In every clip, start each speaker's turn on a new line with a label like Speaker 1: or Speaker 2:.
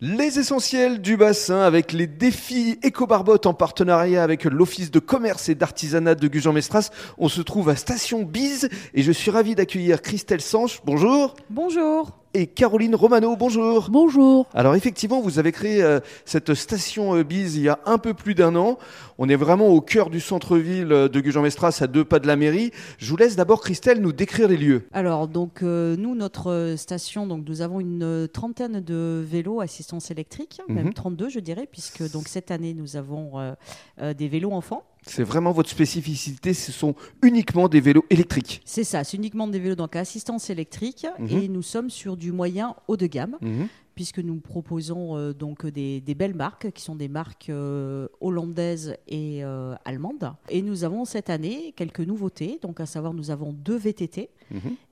Speaker 1: Les essentiels du bassin avec les défis éco-barbotte en partenariat avec l'Office de commerce et d'artisanat de Gujan-Mestras. On se trouve à Station Bise et je suis ravi d'accueillir Christelle Sanche. Bonjour.
Speaker 2: Bonjour.
Speaker 1: Et Caroline Romano. Bonjour.
Speaker 2: Bonjour.
Speaker 1: Alors effectivement, vous avez créé euh, cette station euh, Bise il y a un peu plus d'un an. On est vraiment au cœur du centre-ville euh, de Gujan-Mestras, à deux pas de la mairie. Je vous laisse d'abord, Christelle, nous décrire les lieux.
Speaker 2: Alors, donc, euh, nous, notre station, donc, nous avons une trentaine de vélos assistance électrique,
Speaker 1: Mhm.
Speaker 2: même 32, je dirais, puisque donc cette année, nous avons des vélos enfants.
Speaker 1: C'est vraiment votre spécificité, ce sont uniquement des vélos électriques.
Speaker 2: C'est ça, c'est uniquement des vélos donc à assistance électrique,
Speaker 1: Mhm.
Speaker 2: et nous sommes sur du moyen haut de gamme.
Speaker 1: Mhm.
Speaker 2: puisque nous proposons euh, donc des, des belles marques qui sont des marques euh, hollandaises et euh, allemandes. Et nous avons cette année quelques nouveautés, donc à savoir nous avons deux VTT.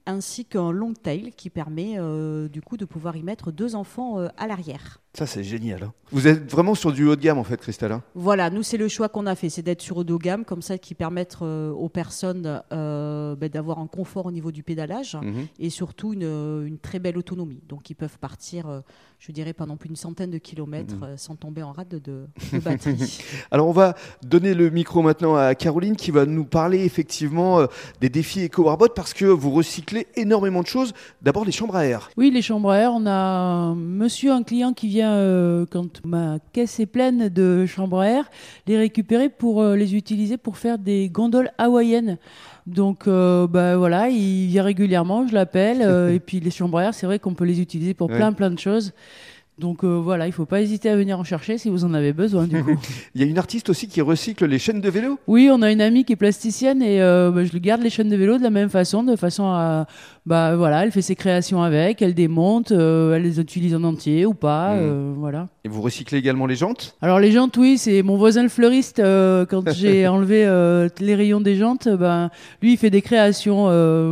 Speaker 2: Ainsi qu'un long tail qui permet euh, du coup de pouvoir y mettre deux enfants euh, à l'arrière.
Speaker 1: Ça, c'est génial. hein. Vous êtes vraiment sur du haut de gamme, en fait, Christelle. hein.
Speaker 2: Voilà, nous c'est le choix qu'on a fait, c'est d'être sur haut de gamme comme ça qui permettent euh, aux personnes ben, d'avoir un confort au niveau du pédalage
Speaker 1: Mhm.
Speaker 2: et surtout une, une très belle autonomie. Donc ils peuvent partir, je dirais, pendant plus d'une centaine de kilomètres
Speaker 1: Mhm.
Speaker 2: sans tomber en rade de, batterie.
Speaker 1: Alors, on va donner le micro maintenant à Caroline qui va nous parler effectivement des défis éco-barbot parce que vous recyclez énormément de choses. D'abord, les chambres à air.
Speaker 3: Oui, les chambres à air, on a un monsieur, un client qui vient euh, quand ma caisse est pleine de chambres à air, les récupérer pour euh, les utiliser pour faire des gondoles hawaïennes. Donc euh, bah, voilà, il vient régulièrement, je l'appelle, euh, et puis les chambres à air, c'est vrai qu'on peut les utiliser pour
Speaker 1: Ouais.
Speaker 3: plein plein de choses. Donc euh, voilà, il faut pas hésiter à venir en chercher si vous en avez besoin du coup.
Speaker 1: Il y a une artiste aussi qui recycle les chaînes de vélo?
Speaker 3: Oui, on a une amie qui est plasticienne et euh, bah, je lui garde les chaînes de vélo de la même façon, de façon à, bah voilà, elle fait ses créations avec, elle démonte, euh, elle les utilise en entier ou pas, euh, voilà.
Speaker 1: Et vous recyclez également les jantes?
Speaker 3: Alors les jantes, oui, c'est mon voisin le fleuriste. quand j'ai enlevé les rayons des jantes, ben lui il fait des créations,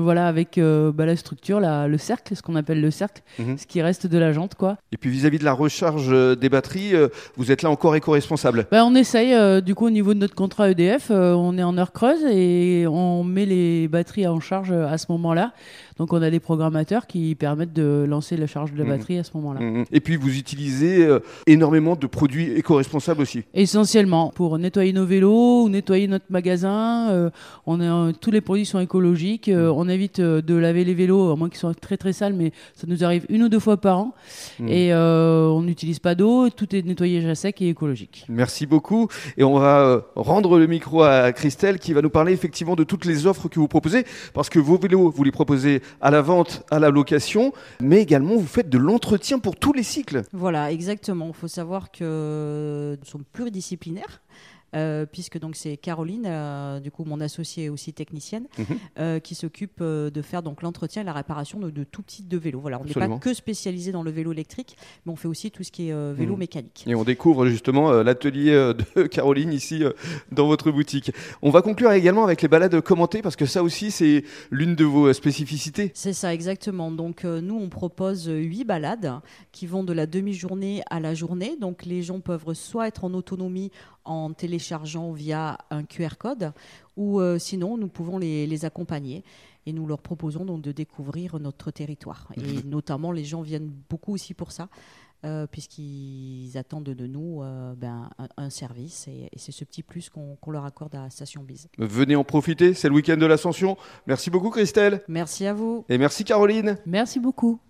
Speaker 3: voilà, avec bah, la structure, la- le cercle, ce qu'on appelle le cercle,
Speaker 1: Mhm.
Speaker 3: ce qui reste de la jante, quoi.
Speaker 1: Et puis vis-à-vis de la recharge euh, des batteries, euh, vous êtes là encore éco-responsable.
Speaker 3: Ben, on essaye, euh, du coup, au niveau de notre contrat EDF, on est en heure creuse et on met les batteries en charge à ce moment-là. Donc, on a des programmateurs qui permettent de lancer la charge de la
Speaker 1: Mhm.
Speaker 3: batterie à ce moment-là.
Speaker 1: Mhm. Et puis vous utilisez euh, énormément de produits éco-responsables aussi.
Speaker 3: Essentiellement pour nettoyer nos vélos ou nettoyer notre magasin. euh, on euh, tous les produits sont écologiques. euh, on évite de laver les vélos, à moins qu'ils soient très très sales, mais ça nous arrive une ou deux fois par an. Et euh, on n'utilise pas d'eau. Tout est nettoyé à sec et écologique.
Speaker 1: Merci beaucoup. Et on va euh, rendre le micro à Christelle qui va nous parler effectivement de toutes les offres que vous proposez. Parce que vos vélos, vous les proposez à la vente, à la location, mais également vous faites de l'entretien pour tous les cycles.
Speaker 2: voilà, exactement. Il faut savoir que nous sommes pluridisciplinaires. Euh, puisque donc c'est Caroline, euh, du coup mon associée aussi technicienne,
Speaker 1: Mhm.
Speaker 2: euh, qui s'occupe de faire donc l'entretien et la réparation de, de tout type de vélo. Voilà, on n'est pas que spécialisé dans le vélo électrique, mais on fait aussi tout ce qui est vélo
Speaker 1: Mhm.
Speaker 2: mécanique.
Speaker 1: Et on découvre justement l'atelier de Caroline ici dans votre boutique. On va conclure également avec les balades commentées parce que ça aussi c'est l'une de vos spécificités.
Speaker 2: C'est ça, exactement. Donc, nous, on propose huit balades qui vont de la demi-journée à la journée. Donc, les gens peuvent soit être en autonomie en téléchargeant via un QR code, ou euh, sinon, nous pouvons les, les accompagner. Et nous leur proposons donc de découvrir notre territoire. Et notamment, les gens viennent beaucoup aussi pour ça, euh, puisqu'ils attendent de nous euh, ben, un, un service. Et, et c'est ce petit plus qu'on qu'on leur accorde à Station Bise.
Speaker 1: Venez en profiter, c'est le week-end de l'ascension. Merci beaucoup Christelle
Speaker 2: Merci à vous.
Speaker 1: et merci Caroline.
Speaker 3: Merci beaucoup.